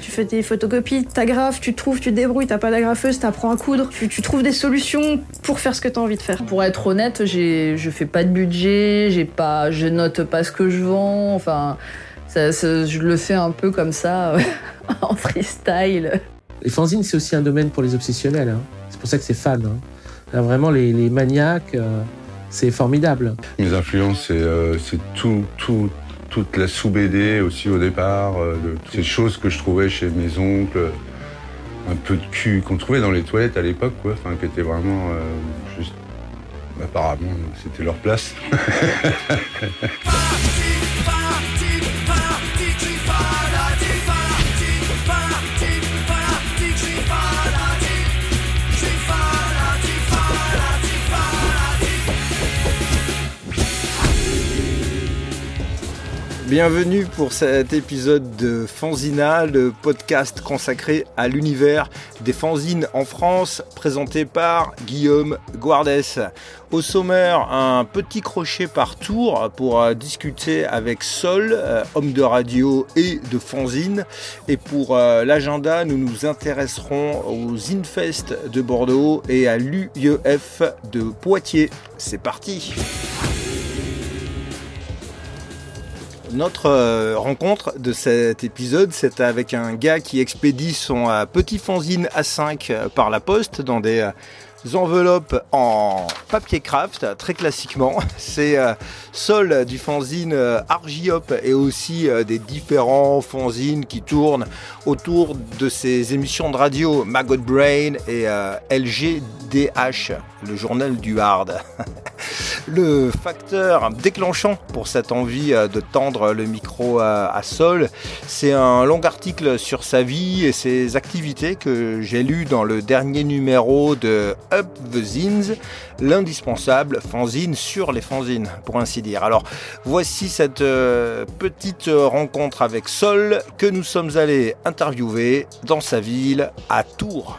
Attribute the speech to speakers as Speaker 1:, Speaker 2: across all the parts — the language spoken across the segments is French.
Speaker 1: Tu fais tes photocopies, t'agrafes, tu trouves, tu te débrouilles, t'as pas d'agrafeuse, t'apprends à coudre, tu, tu trouves des solutions pour faire ce que t'as envie de faire.
Speaker 2: Pour être honnête, j'ai, je fais pas de budget, j'ai pas, je note pas ce que je vends, enfin, ça- ça- je le fais un peu comme ça, en freestyle.
Speaker 3: Les fanzines, c'est aussi un domaine pour les obsessionnels. hein. C'est pour ça que c'est fan. hein. Là, vraiment, les, les maniaques, euh, c'est formidable.
Speaker 4: Mes influences, c'est euh, c'est tout, tout, toute la sous-BD aussi au départ, euh, de, ces choses que je trouvais chez mes oncles, un peu de cul qu'on trouvait dans les toilettes à l'époque, quoi, enfin, qui étaient vraiment euh, juste. Apparemment, c'était leur place.
Speaker 5: Bienvenue pour cet épisode de Fanzina, le podcast consacré à l'univers des fanzines en France, présenté par Guillaume Guardès. Au sommaire, un petit crochet par tour pour euh, discuter avec Sol, euh, homme de radio et de fanzine. Et pour euh, l'agenda, nous nous intéresserons aux Infest de Bordeaux et à l'UIEF de Poitiers. C'est parti! Notre euh, rencontre de cet épisode, c'est avec un gars qui expédie son euh, petit fanzine A5 euh, par la poste dans des enveloppes en papier craft, très classiquement. C'est Sol du fanzine Argiop et aussi des différents fanzines qui tournent autour de ces émissions de radio Maggot Brain et LGDH, le journal du hard. Le facteur déclenchant pour cette envie euh, de tendre le micro à, à Sol, c'est un long article sur sa vie et ses activités que j'ai lu dans le dernier numéro de Up the Zines, l'indispensable fanzine sur les fanzines, pour ainsi dire. Alors, voici cette euh, petite rencontre avec Sol que nous sommes allés interviewer dans sa ville à Tours.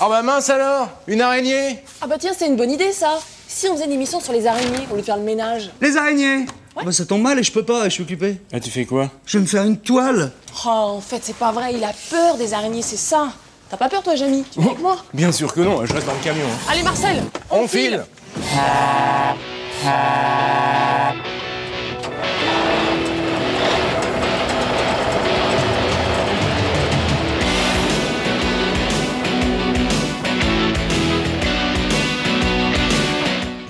Speaker 6: Oh bah mince alors Une araignée
Speaker 7: Ah bah tiens, c'est une bonne idée ça. Si on faisait une émission sur les araignées au lieu de faire le ménage.
Speaker 8: Les araignées Bah ça tombe mal et je peux pas, je suis occupé.
Speaker 6: Ah tu fais quoi?
Speaker 8: Je vais me faire une toile
Speaker 7: Oh, en fait, c'est pas vrai, il a peur des araignées, c'est ça. T'as pas peur toi, Jamy Tu viens avec moi?
Speaker 6: Bien sûr que non, je reste dans le camion. hein.
Speaker 7: Allez, Marcel
Speaker 6: On file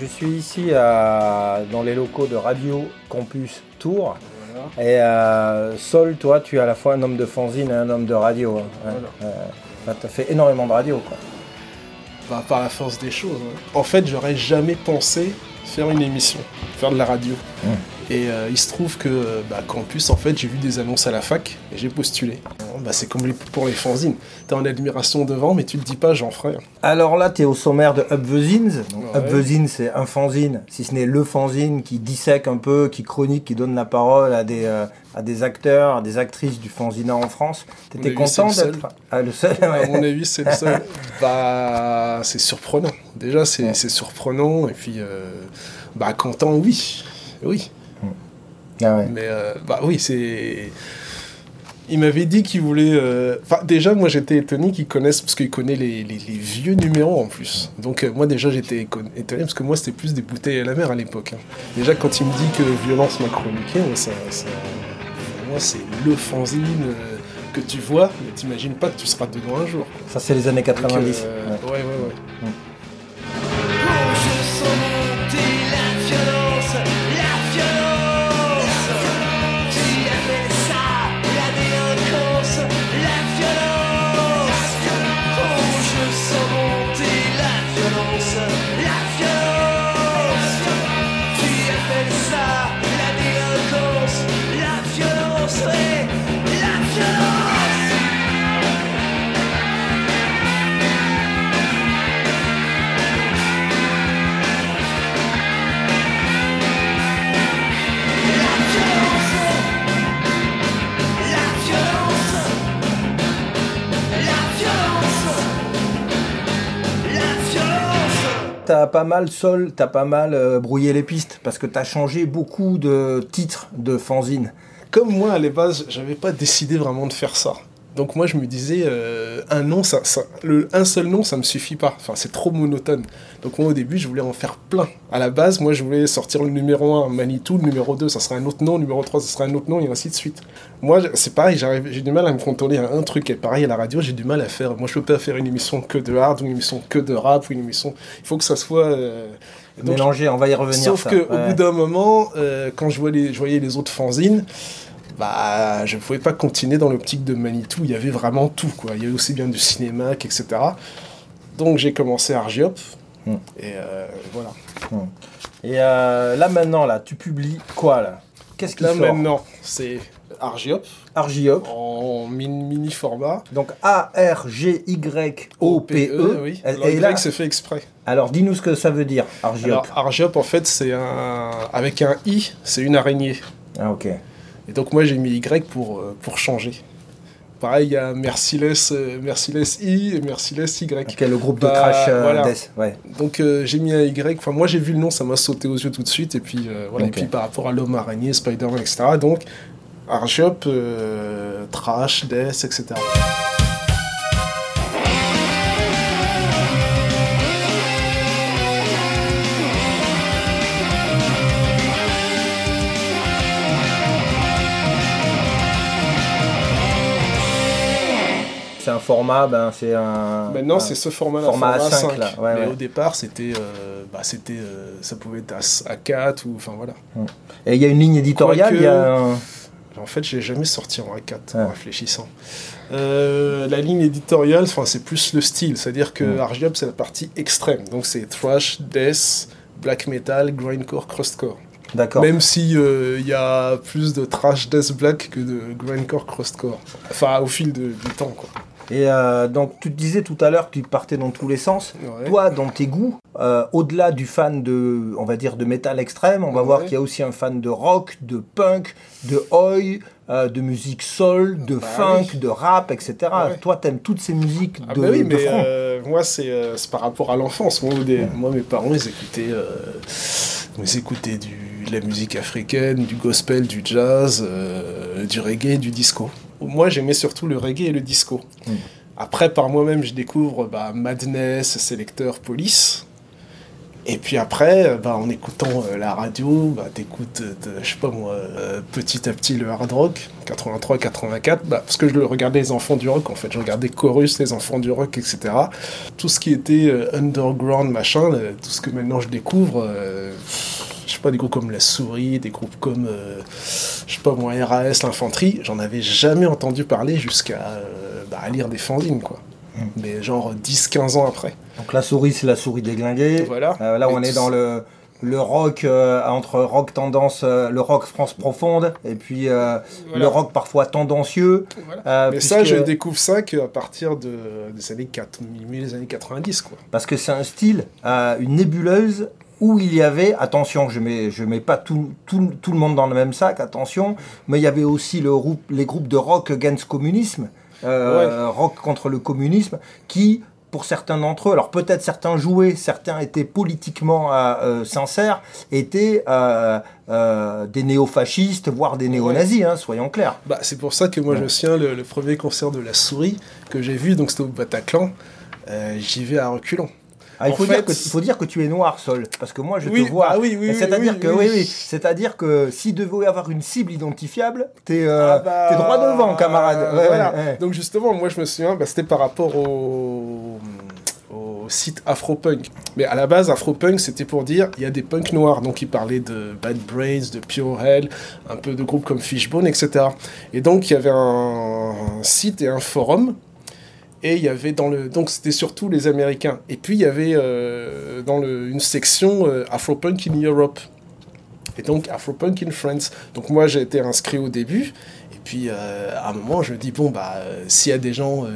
Speaker 5: Je suis ici à- dans les locaux de Radio Campus Tours. Et euh, Sol, toi, tu es à la fois un homme de fanzine et un homme de radio. hein. Ouais. tu as fait énormément de radio. Quoi.
Speaker 9: Bah, par la force des choses. hein. En fait, j'aurais jamais pensé faire une émission, faire de la radio. Et euh, il se trouve que bah, Campus, en fait, j'ai vu des annonces à la fac et j'ai postulé. Bah, c'est comme pour les fanzines. T'es en admiration devant, mais tu te dis pas, j'en ferai.
Speaker 5: Alors là, tu es au sommaire de Up the Zines. Donc,
Speaker 9: Ouais.
Speaker 5: Up the Zines, c'est un fanzine, si ce n'est le fanzine qui dissèque un peu, qui chronique, qui donne la parole à des, euh, à des acteurs, à des actrices du fanzina en France. T'étais content d'être ah, le seul
Speaker 9: À
Speaker 5: ouais.
Speaker 9: mon avis, c'est le seul. bah, c'est surprenant. Déjà, c'est c'est surprenant. Et puis, euh, bah, content, oui. Oui.
Speaker 5: Ah ouais.
Speaker 9: Mais euh, bah oui, c'est. Il m'avait dit qu'il voulait. euh, Enfin, déjà, moi j'étais étonné qu'il connaisse, parce qu'il connaît les, les- les vieux numéros en plus. Donc, euh, moi déjà j'étais étonné, parce que moi c'était plus des bouteilles à la mer à l'époque. hein. Déjà, quand il me dit que Violence m'a chroniqué, moi, ça, ça- moi c'est le fanzine que tu vois, mais t'imagines pas que tu seras dedans un jour.
Speaker 5: Ça, c'est les années
Speaker 9: Donc,
Speaker 5: 90.
Speaker 9: euh,
Speaker 5: ouais.
Speaker 9: ouais, ouais, ouais.
Speaker 5: Pas mal sol, t'as pas mal euh, brouillé les pistes parce que t'as changé beaucoup de titres de fanzine.
Speaker 9: Comme moi, à la base, j'avais pas décidé vraiment de faire ça. Donc moi, je me disais, euh, un nom, ça, ça- le, un seul nom, ça me suffit pas. Enfin, c'est trop monotone. Donc moi, au début, je voulais en faire plein. À la base, moi, je voulais sortir le numéro 1, Manitou, le numéro 2, ça serait un autre nom, le numéro 3, ça serait un autre nom, et ainsi de suite. Moi, c'est pareil, j'ai du mal à me contrôler à un truc. Et pareil, à la radio, j'ai du mal à faire. Moi, je peux pas faire une émission que de hard, ou une émission que de rap, ou une émission... Il faut que ça soit... euh, donc,
Speaker 5: Mélangé, on va y revenir.
Speaker 9: Sauf
Speaker 5: ça.
Speaker 9: que au
Speaker 5: Ouais.
Speaker 9: bout d'un moment, euh, quand je, vois les, je voyais les autres fanzines, bah, je ne pouvais pas continuer dans l'optique de Manitou. Il y avait vraiment tout. Quoi. Il y avait aussi bien du cinéma, etc. Donc j'ai commencé Argiop.
Speaker 5: Hmm.
Speaker 9: Et euh, voilà.
Speaker 5: Et euh, là maintenant, là, tu publies quoi là? Qu'est-ce qui
Speaker 9: Là
Speaker 5: sort?
Speaker 9: maintenant, c'est Argiop
Speaker 5: Argiop.
Speaker 9: en min- mini format.
Speaker 5: Donc A-R-G-Y-O-P-E.
Speaker 9: E, oui.
Speaker 5: Et-
Speaker 9: Alors,
Speaker 5: et
Speaker 9: Y,
Speaker 5: là,
Speaker 9: c'est fait exprès.
Speaker 5: alors dis-nous ce que ça veut dire, Argiop.
Speaker 9: Alors Argiop, en fait, c'est un. Avec un I, c'est une araignée.
Speaker 5: Ah ok.
Speaker 9: Et donc moi j'ai mis Y pour, euh, pour changer. Pareil, il y a Merciless, euh, Merciless I et Merciless Y.
Speaker 5: Ok, le groupe de
Speaker 9: Bah,
Speaker 5: trash euh,
Speaker 9: voilà.
Speaker 5: death, ouais.
Speaker 9: Donc euh, j'ai mis un Y. Enfin moi j'ai vu le nom, ça m'a sauté aux yeux tout de suite. Et puis euh, voilà. Et puis par rapport à l'homme araignée, Spider-Man, etc. Donc Argiop, euh, trash, death, etc.
Speaker 5: format, ben c'est un.
Speaker 9: Maintenant c'est ce format-là,
Speaker 5: format
Speaker 9: format,
Speaker 5: A5,
Speaker 9: 5.
Speaker 5: là, ouais,
Speaker 9: Mais
Speaker 5: ouais.
Speaker 9: au départ c'était, euh, bah, c'était, euh, ça pouvait être à, à 4 ou enfin voilà.
Speaker 5: Et il y a une ligne éditoriale,
Speaker 9: Quoique-
Speaker 5: il y a un-
Speaker 9: En fait, je l'ai jamais sorti en A4
Speaker 5: Ah.
Speaker 9: en réfléchissant. Euh, la ligne éditoriale, c'est plus le style, c'est-à-dire que
Speaker 5: Mm.
Speaker 9: Argiop, c'est la partie extrême. Donc c'est thrash, death, black metal, grindcore, crustcore.
Speaker 5: D'accord.
Speaker 9: Même si euh, il y a plus de thrash, death, black que de grindcore, crustcore. Enfin, au fil de- du temps, quoi.
Speaker 5: Et euh, donc, tu te disais tout à l'heure que tu partais dans tous les sens.
Speaker 9: Ouais.
Speaker 5: Toi, dans tes goûts, euh, au-delà du fan de, on va dire, de métal extrême, on va
Speaker 9: Ouais.
Speaker 5: voir qu'il y a aussi un fan de rock, de punk, de oi, euh, de musique soul, de
Speaker 9: Bah
Speaker 5: funk,
Speaker 9: oui.
Speaker 5: de rap, etc.
Speaker 9: Ouais.
Speaker 5: Toi, t'aimes toutes ces musiques
Speaker 9: Ah
Speaker 5: de,
Speaker 9: bah oui,
Speaker 5: de
Speaker 9: mais
Speaker 5: front.
Speaker 9: moi, c'est par rapport à l'enfance. Moi, mes parents, ils écoutaient, ils écoutaient du, de la musique africaine, du gospel, du jazz, du reggae, du disco. Moi, j'aimais surtout le reggae et le disco.
Speaker 5: Mm.
Speaker 9: Après, par moi-même, je découvre bah, Madness, Selector, Police. Et puis après, bah, en écoutant euh, la radio, bah, t'écoutes, euh, je sais pas moi, euh, petit à petit le hard rock, 83, 84, bah, parce que je le regardais les enfants du rock en fait, je regardais Chorus, les enfants du rock, etc. Tout ce qui était euh, underground, machin, tout ce que maintenant je découvre, pas, des groupes comme La Souris, des groupes comme, euh, je sais pas moi, RAS, l'infanterie, j'en avais jamais entendu parler jusqu'à euh, bah, lire des fanzines, quoi. Mais genre 10-15 ans après.
Speaker 5: Donc la souris, c'est la souris déglinguée.
Speaker 9: Voilà.
Speaker 5: Euh, là, on
Speaker 9: Et
Speaker 5: est dans le, le rock, entre rock tendance, le rock France profonde, et puis
Speaker 9: Voilà.
Speaker 5: le rock parfois tendancieux.
Speaker 9: Voilà. Mais ça, je découvre ça qu'à partir de, des années 4, milieu des années 90, quoi.
Speaker 5: Parce que c'est un style, une nébuleuse où il y avait, attention, je mets, je mets pas tout, tout, tout le monde dans le même sac, attention, mais il y avait aussi le les groupes de rock against communisme, euh, rock contre le communisme, qui, pour certains d'entre eux, alors peut-être certains jouaient, certains étaient politiquement euh, euh, sincères, étaient euh, des néo-fascistes, voire des néo-nazis, hein, soyons clairs.
Speaker 9: Bah, c'est pour ça que moi,
Speaker 5: Ouais.
Speaker 9: je souviens, le, le premier concert de La Souris que j'ai vu, donc c'était au Bataclan, j'y vais à reculons.
Speaker 5: Ah, il, faut
Speaker 9: fait-
Speaker 5: dire que, il faut dire que tu es noir, Sol, parce que moi je
Speaker 9: Oui,
Speaker 5: te vois.
Speaker 9: bah oui, oui,
Speaker 5: C'est-à-dire que,
Speaker 9: oui.
Speaker 5: oui, c'est-à-dire que s'il devait avoir une cible identifiable, t'es euh,
Speaker 9: Ah bah,
Speaker 5: droit devant, camarade. Ouais,
Speaker 9: voilà.
Speaker 5: ouais, ouais.
Speaker 9: Donc justement, moi je me souviens, bah, c'était par rapport au, au site Afropunk. Mais à la base, Afropunk, c'était pour dire, il y a des punks noirs. Donc il parlait de Bad Brains, de Pure Hell, un peu de groupes comme Fishbone, etc. Et donc il y avait un site et un forum. Et il y avait dans le... Donc c'était surtout les Américains. Et puis il y avait euh, dans le, une section euh, Afropunk in Europe. Et donc Afropunk in France. Donc moi j'ai été inscrit au début. Et puis euh, à un moment je me dis bon bah euh, s'il y a des gens,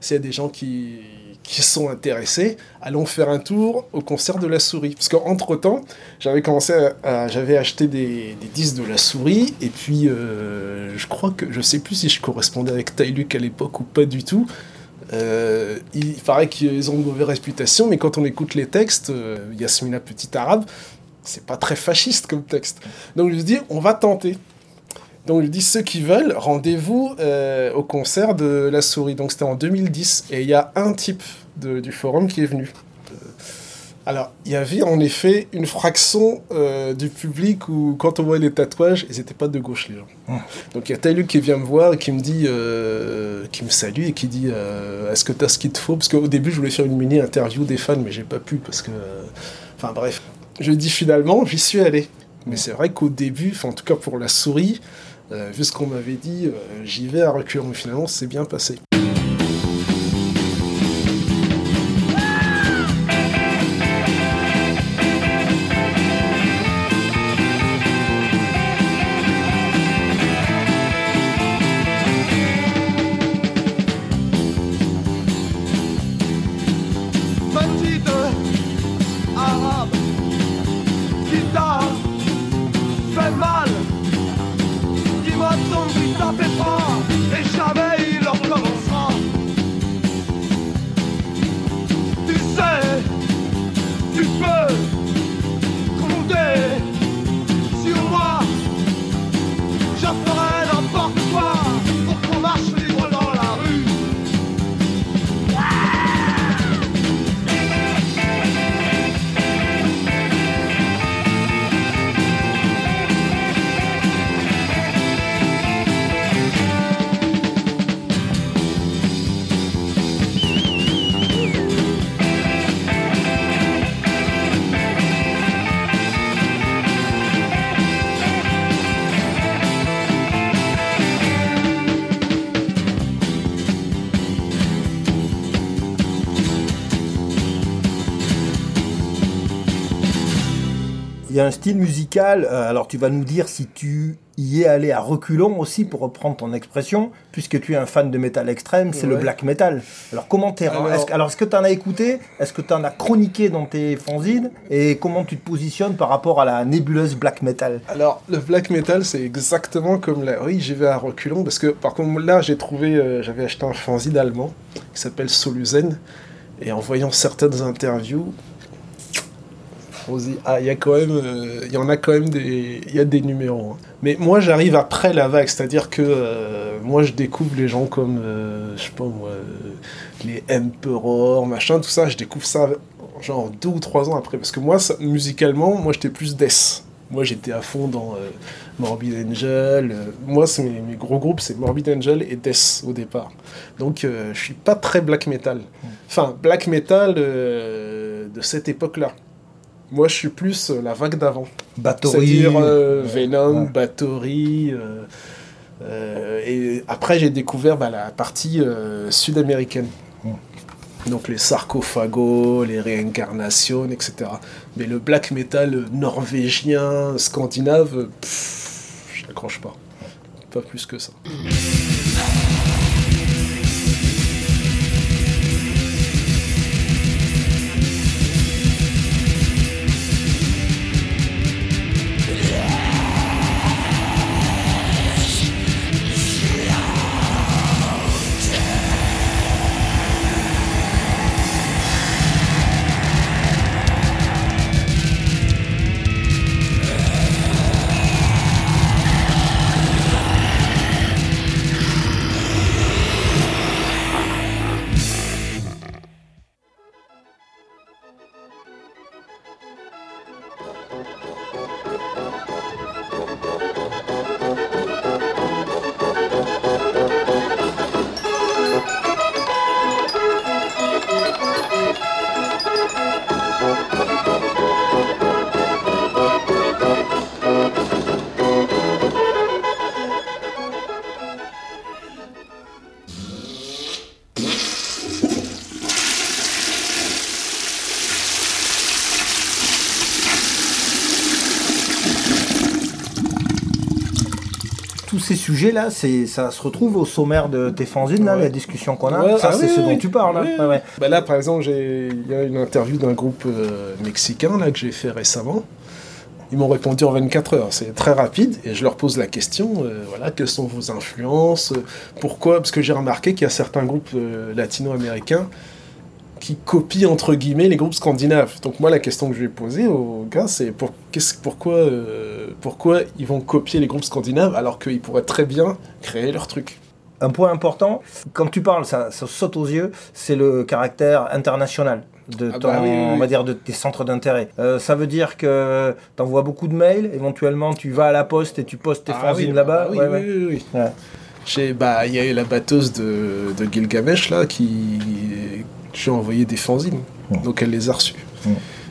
Speaker 9: s'il y a des gens qui qui sont intéressés, allons faire un tour au concert de la souris. Parce qu'entre temps, j'avais commencé à, j'avais acheté des, des disques de la souris, et puis je crois que, je sais plus si je correspondais avec Tyluk à l'époque ou pas du tout. Euh, il paraît qu'ils ont une mauvaise réputation, mais quand on écoute les textes, euh, Yasmina Petit Arabe, c'est pas très fasciste comme texte. Donc je me dis, on va tenter. Donc je dis, ceux qui veulent, rendez-vous euh, au concert de La Souris. Donc c'était en 2010, et il y a un type du forum qui est venu. Alors, il y avait en effet une fraction euh, du public où, quand on voit les tatouages, ils n'étaient pas de gauche, les gens. Donc, il y a Taïlu qui vient me voir et qui me dit, euh, qui me salue et qui dit euh, Est-ce que tu as ce qu'il te faut? Parce qu'au début, je voulais faire une mini interview des fans, mais j'ai pas pu parce que. Enfin, bref. Je dis finalement, j'y suis allé. Mais c'est vrai qu'au début, en tout cas pour la souris, vu ce qu'on m'avait dit, j'y vais à reculons. Mais finalement, c'est bien passé.
Speaker 5: Un style musical, euh, alors tu vas nous dire si tu y es allé à reculons aussi, pour reprendre ton expression, puisque tu es un fan de métal extrême, c'est le black metal. Alors comment t'es...
Speaker 9: Alors-
Speaker 5: est-ce que- Alors est-ce que tu en as écouté? Est-ce que tu en as chroniqué dans tes fanzines? Et comment tu te positionnes par rapport à la nébuleuse black metal?
Speaker 9: Alors, le black metal, c'est exactement comme la. Oui, j'y vais à reculons parce que, par contre, là, j'ai trouvé. euh, J'avais acheté un fanzine allemand qui s'appelle Soluzen. Et en voyant certaines interviews, on se dit, ah, il y a quand même. euh, Il y en a quand même des. Il y a des numéros. hein. Mais moi, j'arrive après la vague, c'est-à-dire que euh, moi, je découvre les gens comme. euh, je sais pas moi. les Emperor, machin, tout ça, je découvre ça genre deux ou trois ans après. Parce que moi, ça- musicalement, moi, j'étais plus death. Moi, j'étais à fond dans euh, Morbid Angel. euh, moi, c'est mes, mes gros groupes, c'est Morbid Angel et Death au départ. Donc, euh, je suis pas très black metal. Enfin, black metal de cette époque-là. Moi, je suis plus euh, la vague d'avant.
Speaker 5: Bathory.
Speaker 9: C'est-à-dire euh. Venom,
Speaker 5: Ouais.
Speaker 9: Bathory. euh, euh, et après, j'ai découvert bah, la partie sud-américaine. Donc les sarcophagos, les réincarnations, etc. Mais le black metal norvégien, scandinave, pff, je n'accroche pas. Pas plus que ça.
Speaker 5: Ces sujets-là, c'est, ça se retrouve au sommaire de tes fanzines, là,
Speaker 9: Ouais.
Speaker 5: la discussion qu'on a.
Speaker 9: Ouais,
Speaker 5: ça,
Speaker 9: ah
Speaker 5: c'est
Speaker 9: oui,
Speaker 5: ce
Speaker 9: oui,
Speaker 5: dont tu parles.
Speaker 9: oui,
Speaker 5: hein.
Speaker 9: Bah là, par exemple, il y a une interview d'un groupe euh, mexicain là, que j'ai fait récemment. Ils m'ont répondu en 24 heures. C'est très rapide et je leur pose la question euh, voilà, quelles sont vos influences euh, Pourquoi? Parce que j'ai remarqué qu'il y a certains groupes euh, latino-américains qui copient entre guillemets les groupes scandinaves. Donc moi la question que je vais poser aux gars c'est pour, qu'est-ce- pourquoi, euh, pourquoi ils vont copier les groupes scandinaves alors qu'ils pourraient très bien créer leur truc?
Speaker 5: Un point important, quand tu parles, ça, ça saute aux yeux, c'est le caractère international de
Speaker 9: Ah
Speaker 5: ton,
Speaker 9: bah oui, oui, oui.
Speaker 5: on va dire, de tes centres d'intérêt. Euh, ça veut dire que tu envoies beaucoup de mails, éventuellement tu vas à la poste et tu postes tes
Speaker 9: Ah
Speaker 5: fanzines là-bas.
Speaker 9: bah oui,
Speaker 5: Ouais,
Speaker 9: oui, oui, oui.
Speaker 5: Ouais.
Speaker 9: Bah, il y a eu la batteuse de, de Gilgamesh là qui j'ai envoyé des fanzines, donc elle les a reçues.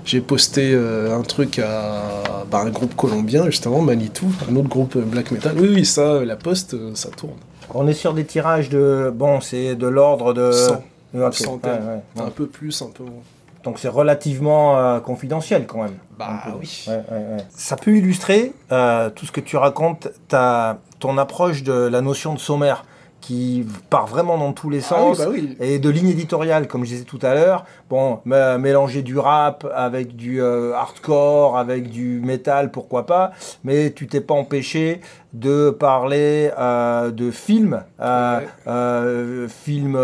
Speaker 9: J'ai posté euh, un truc à bah, un groupe colombien justement, Manitou, un autre groupe euh, black metal. Oui, oui, ça, euh, la poste, ça tourne.
Speaker 5: On est sur des tirages de, bon, c'est de l'ordre de...
Speaker 9: 100.
Speaker 5: Ok,
Speaker 9: Centaines.
Speaker 5: ouais, ouais.
Speaker 9: Un peu plus, un peu moins.
Speaker 5: Donc c'est relativement euh, confidentiel quand même.
Speaker 9: Bah oui.
Speaker 5: Ouais. Ça peut illustrer euh, tout ce que tu racontes, ta, ton approche de la notion de sommaire qui part vraiment dans tous les
Speaker 9: Ah oui,
Speaker 5: sens
Speaker 9: bah oui.
Speaker 5: et de ligne éditoriale comme je disais tout à l'heure bon mélanger du rap avec du euh, hardcore avec du métal pourquoi pas mais tu t'es pas empêché de parler euh, de films euh,
Speaker 9: Ouais.
Speaker 5: films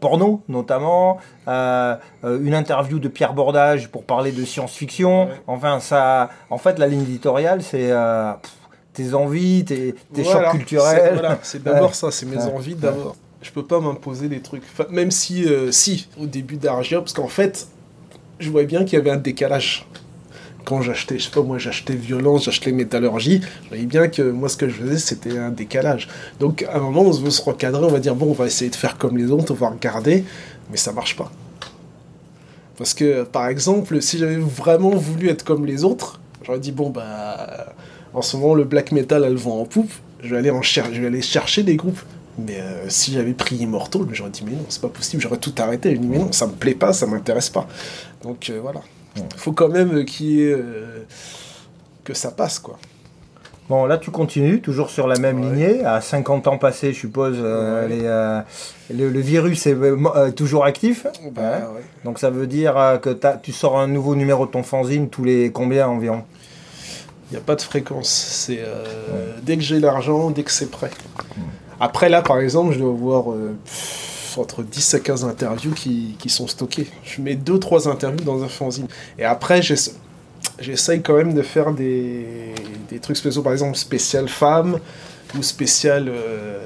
Speaker 5: porno notamment une interview de Pierre Bordage pour parler de science-fiction
Speaker 9: Ouais.
Speaker 5: enfin ça en fait la ligne éditoriale c'est tes envies tes, tes
Speaker 9: Voilà,
Speaker 5: chocs
Speaker 9: c'est-
Speaker 5: culturels
Speaker 9: Voilà, c'est d'abord
Speaker 5: Ouais.
Speaker 9: ça, c'est mes
Speaker 5: Ouais.
Speaker 9: envies d'abord. Je peux pas m'imposer des trucs. Enfin, même si, euh, si, au début d'Argia, parce qu'en fait, je voyais bien qu'il y avait un décalage. Quand j'achetais, je sais pas moi, j'achetais Violence, j'achetais Métallurgie, je voyais bien que moi, ce que je faisais, c'était un décalage. Donc, à un moment, on veut se recadrer, on va dire, bon, on va essayer de faire comme les autres, on va regarder, mais ça marche pas. Parce que, par exemple, si j'avais vraiment voulu être comme les autres, j'aurais dit, bon, bah, en ce moment, le black metal a le vent en poupe, je vais aller, en cher je vais aller chercher des groupes. Mais euh, si j'avais pris Immortal, j'aurais dit, mais non, c'est pas possible, j'aurais tout arrêté. Je dis, mais non, ça me plaît pas, ça m'intéresse pas. Donc, euh, voilà. faut quand même euh, qu'il y ait, que ça passe, quoi.
Speaker 5: Bon, là, tu continues, toujours sur la même
Speaker 9: Ouais.
Speaker 5: lignée. À 50 ans passés, je suppose, euh,
Speaker 9: Ouais.
Speaker 5: les, euh, le, le virus est euh, toujours actif.
Speaker 9: Bah,
Speaker 5: Ouais.
Speaker 9: ouais.
Speaker 5: Donc, ça veut dire que tu sors un nouveau numéro de ton fanzine tous les combien environ?
Speaker 9: Il n'y a pas de fréquence. C'est euh, dès que j'ai l'argent, dès que c'est prêt. Après, là, par exemple, je dois avoir euh, pff, entre 10 à 15 interviews qui, qui sont stockées. Je mets 2-3 interviews dans un fanzine. Et après, j'essa- j'essaye quand même de faire des, des trucs spéciaux, par exemple, spécial femme ou spécial. euh,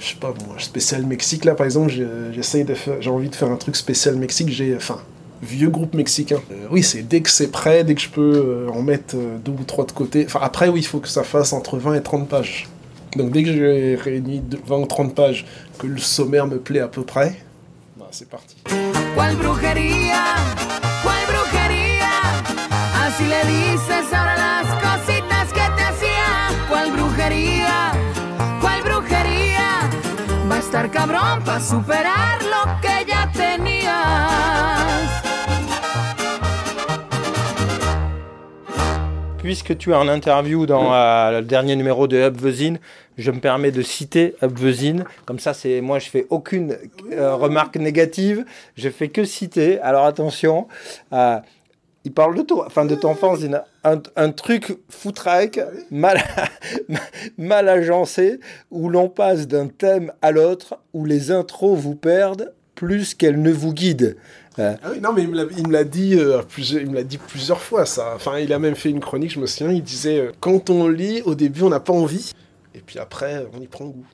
Speaker 9: je sais pas, moi, spécial Mexique. Là, par exemple, j'ai- j'essaye de faire. J'ai envie de faire un truc spécial Mexique. J'ai. Enfin, vieux groupe mexicain. Euh, oui, c'est dès que c'est prêt, dès que je peux euh, en mettre euh, deux ou trois de côté. Enfin, après, oui, il faut que ça fasse entre 20 et 30 pages. Donc, dès que j'ai réuni de- 20 ou 30 pages, que le sommaire me plaît à peu près, bah, c'est parti.
Speaker 10: Estar superar lo que ya.
Speaker 5: Puisque tu as un interview dans euh, le dernier numéro de Upvezine, je me permets de citer Upvezine. Comme ça, c'est moi, je fais aucune euh, remarque négative. Je fais que citer. Alors attention, euh, il parle de toi, enfin de ton fanzine. Un, un truc foutraque, mal, mal agencé, où l'on passe d'un thème à l'autre, où les intros vous perdent plus qu'elles ne vous guident.
Speaker 9: Ah oui, non, mais il me l'a- dit, euh, plusieurs- il me l'a dit plusieurs fois, ça. Enfin, il a même fait une chronique, je me souviens, il disait euh, quand on lit, au début, on n'a pas envie, et puis après, on y prend goût.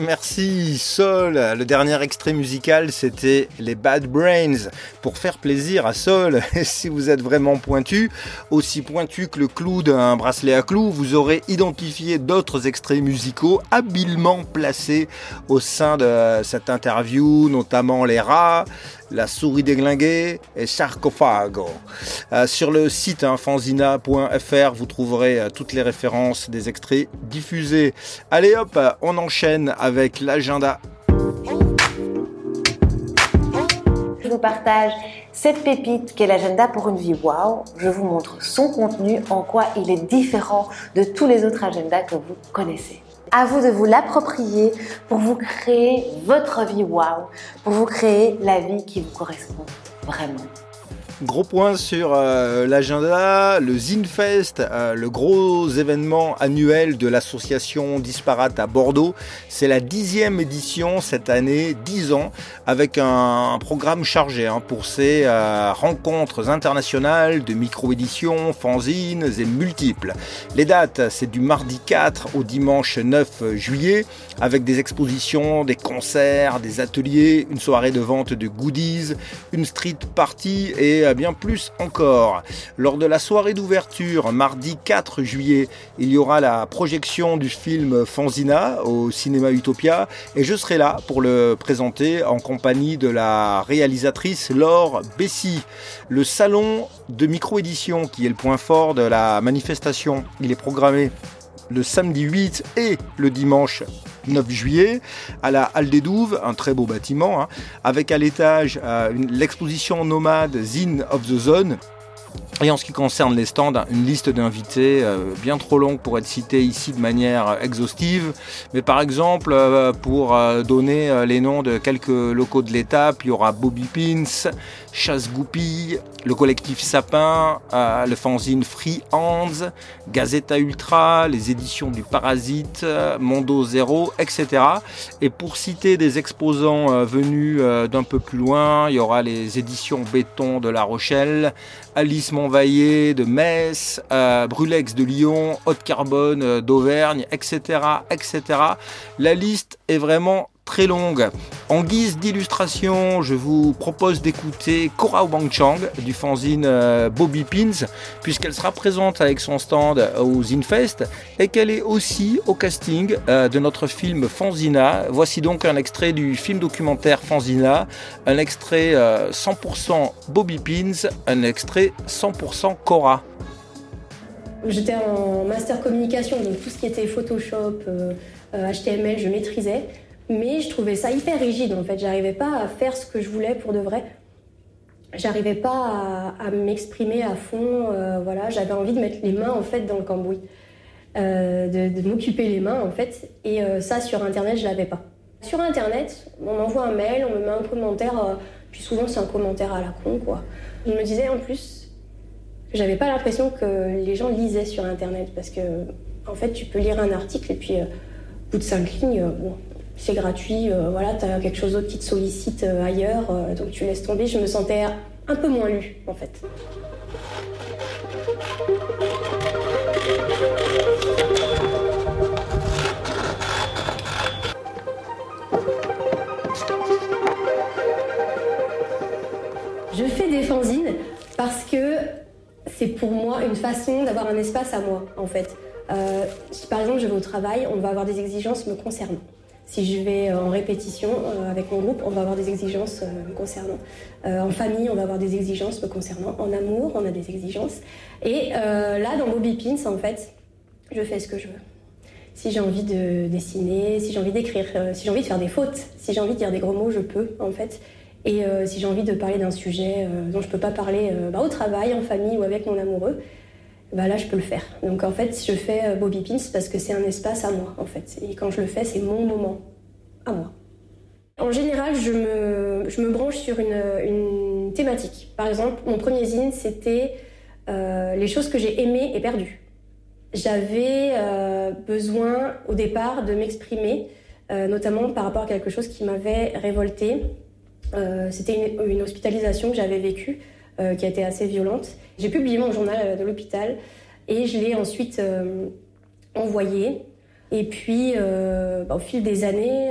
Speaker 5: Merci Sol. Le dernier extrait musical, c'était les Bad Brains. Pour faire plaisir à Sol, si vous êtes vraiment pointu, aussi pointu que le clou d'un bracelet à clous, vous aurez identifié d'autres extraits musicaux habilement placés au sein de cette interview, notamment les rats, la souris déglinguée et Sarcophago. Euh, sur le site hein, fanzina.fr, vous trouverez euh, toutes les références des extraits diffusés. Allez hop, on enchaîne avec l'agenda.
Speaker 11: Je vous partage cette pépite qu'est l'agenda pour une vie wow. Je vous montre son contenu, en quoi il est différent de tous les autres agendas que vous connaissez. À vous de vous l'approprier pour vous créer votre vie wow, pour vous créer la vie qui vous correspond vraiment.
Speaker 5: Gros point sur euh, l'agenda, le Zinfest, euh, le gros événement annuel de l'association Disparate à Bordeaux. C'est la dixième édition cette année, dix ans, avec un, programme chargé hein, pour ces euh, rencontres internationales de micro-éditions, fanzines et multiples. Les dates, c'est du mardi 4 au dimanche 9 juillet, avec des expositions, des concerts, des ateliers, une soirée de vente de goodies, une street party et bien plus encore. Lors de la soirée d'ouverture, mardi 4 juillet, il y aura la projection du film Fanzina au cinéma Utopia et je serai là pour le présenter en compagnie de la réalisatrice Laure Bessy. Le salon de micro-édition qui est le point fort de la manifestation, il est programmé le samedi 8 et le dimanche 9 juillet à la Halle des Douves, un très beau bâtiment, hein, avec à l'étage euh, l'exposition nomade Zine of the Zone. Et en ce qui concerne les stands, une liste d'invités euh, bien trop longue pour être citée ici de manière exhaustive. Mais par exemple, euh, pour donner les noms de quelques locaux de l'étape, il y aura Bobby Pins, Chasse Goupille, le collectif Sapin, euh, le fanzine Free Hands, Gazeta Ultra, les éditions du Parasite, Mondo Zero, etc. Et pour citer des exposants euh, venus euh, d'un peu plus loin, il y aura les éditions Béton de La Rochelle, Alice Montvaillé de Metz, Brulex de Lyon, Haute Carbone d'Auvergne, etc., etc. La liste est vraiment très longue. En guise d'illustration, je vous propose d'écouter Cora Chang du fanzine euh, Bobby Pins, puisqu'elle sera présente avec son stand au Zinfest et qu'elle est aussi au casting euh, de notre film Fanzina. Voici donc un extrait du film documentaire Fanzina, un extrait 100% euh, Bobby Pins, un extrait 100% Cora.
Speaker 12: J'étais en master communication, donc tout ce qui était Photoshop, HTML, je maîtrisais. Mais je trouvais ça hyper rigide en fait. J'arrivais pas à faire ce que je voulais pour de vrai. J'arrivais pas à, m'exprimer à fond. Euh, voilà, j'avais envie de mettre les mains en fait dans le cambouis, euh, de, m'occuper les mains en fait. Et euh, ça sur internet, je l'avais pas. Sur internet, on m'envoie un mail, on me met un commentaire. puis souvent c'est un commentaire à la con quoi. Je me disais en plus que j'avais pas l'impression que les gens lisaient sur internet parce que en fait tu peux lire un article et puis au bout de cinq lignes, bon, c'est gratuit, euh, voilà, tu as quelque chose d'autre qui te sollicite euh, ailleurs, euh, donc tu laisses tomber. Je me sentais un peu moins lue, en fait. Je fais des fanzines parce que c'est pour moi une façon d'avoir un espace à moi, en fait. si par exemple je vais au travail, on va avoir des exigences me concernant. Si je vais en répétition euh, avec mon groupe, on va avoir des exigences euh, concernant. Euh, en famille, on va avoir des exigences me concernant. En amour, on a des exigences. Et là, dans Bobby Pins, en fait, je fais ce que je veux. Si j'ai envie de dessiner, si j'ai envie d'écrire, si j'ai envie de faire des fautes, si j'ai envie de dire des gros mots, je peux, en fait. Et si j'ai envie de parler d'un sujet dont je ne peux pas parler bah, au travail, en famille ou avec mon amoureux, bah là je peux le faire. Donc en fait je fais euh, Bobby Pins parce que c'est un espace à moi en fait. Et quand je le fais c'est mon moment à moi. En général je me, je me branche sur une, une, thématique. Par exemple mon premier zine c'était euh, les choses que j'ai aimées et perdues. J'avais euh, besoin au départ de m'exprimer, notamment par rapport à quelque chose qui m'avait révolté. c'était une, hospitalisation que j'avais vécue euh, qui a été assez violente. J'ai publié mon journal euh, de l'hôpital et je l'ai ensuite euh, envoyé Et puis, bah, au fil des années,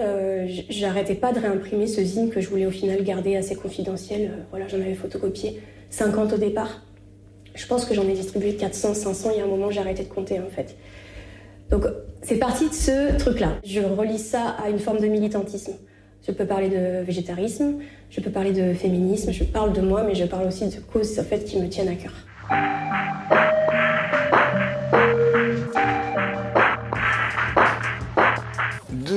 Speaker 12: j'arrêtais pas de réimprimer ce zine que je voulais au final garder assez confidentiel. Voilà, j'en avais photocopié 50 au départ. Je pense que j'en ai distribué 400, 500. Il y a un moment, j'ai arrêté de compter en fait. Donc, c'est parti de ce truc-là. Je relie ça à une forme de militantisme. Je peux parler de végétarisme, je peux parler de féminisme, je parle de moi, mais je parle aussi de causes en fait, qui me tiennent à cœur.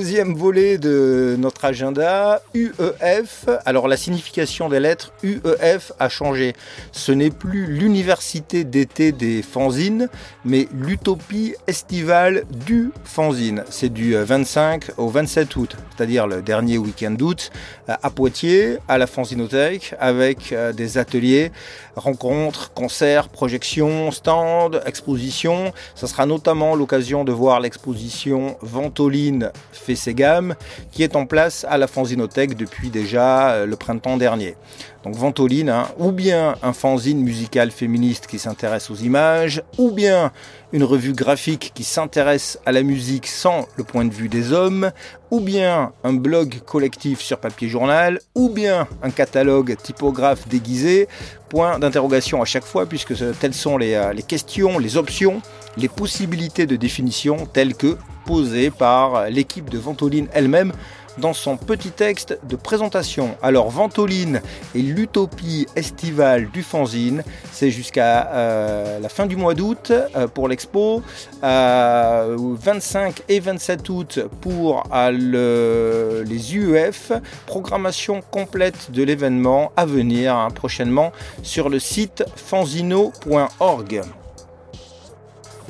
Speaker 5: Deuxième volet de notre agenda, UEF. Alors la signification des lettres UEF a changé. Ce n'est plus l'université d'été des fanzines, mais l'utopie estivale du fanzine. C'est du 25 au 27 août, c'est-à-dire le dernier week-end d'août, à Poitiers, à la fanzinothèque, avec euh, des ateliers, rencontres, concerts, projections, stands, expositions. Ça sera notamment l'occasion de voir l'exposition Ventoline fait ses gammes, qui est en place à la Fanzinothèque depuis déjà euh, le printemps dernier. Donc Ventoline, hein, ou bien un fanzine musical féministe qui s'intéresse aux images, ou bien une revue graphique qui s'intéresse à la musique sans le point de vue des hommes, ou bien un blog collectif sur papier journal, ou bien un catalogue typographe déguisé. Point d'interrogation à chaque fois, puisque telles sont euh, les questions, les options, les possibilités de définition telles que posées par l'équipe de Ventoline elle-même dans son petit texte de présentation. Alors Ventoline et l'utopie estivale du fanzine, c'est jusqu'à euh, la fin du mois d'août euh, pour l'expo, euh, 25 et 27 août pour euh, le- les UEF, programmation complète de l'événement à venir hein, prochainement sur le site fanzino.org.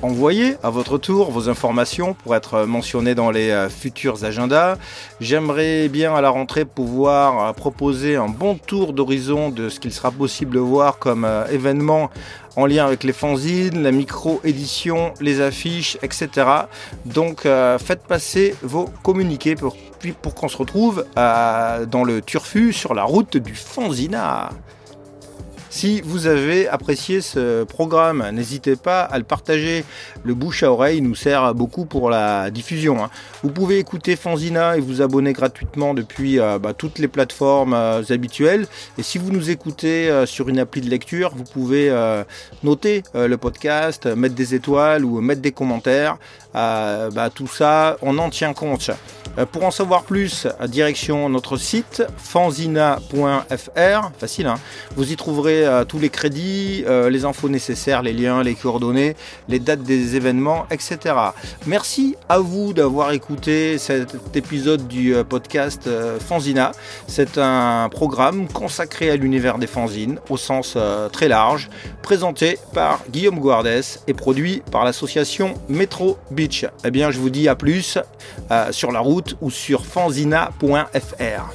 Speaker 5: Envoyez à votre tour vos informations pour être mentionnées dans les euh, futurs agendas. J'aimerais bien à la rentrée pouvoir euh, proposer un bon tour d'horizon de ce qu'il sera possible de voir comme euh, événement en lien avec les fanzines, la micro-édition, les affiches, etc. Donc faites passer vos communiqués pour, pour qu'on se retrouve dans le Turfu sur la route du fanzina. Si vous avez apprécié ce programme, n'hésitez pas à le partager. Le bouche à oreille nous sert beaucoup pour la diffusion. hein. Vous pouvez écouter Fanzina et vous abonner gratuitement depuis euh, bah, toutes les plateformes euh, habituelles. Et si vous nous écoutez euh, sur une appli de lecture, vous pouvez noter le podcast, mettre des étoiles ou mettre des commentaires. Bah, tout ça, on en tient compte. Pour en savoir plus, direction notre site fanzina.fr, facile, hein. vous y trouverez tous les crédits, euh, les infos nécessaires, les liens, les coordonnées, les dates des événements, etc. Merci à vous d'avoir écouté cet épisode du euh, podcast euh, Fanzina. C'est un programme consacré à l'univers des fanzines au sens très large, présenté par Guillaume Guardes et produit par l'association Metro Beach. Eh bien, je vous dis à plus sur la route ou sur fanzina.fr.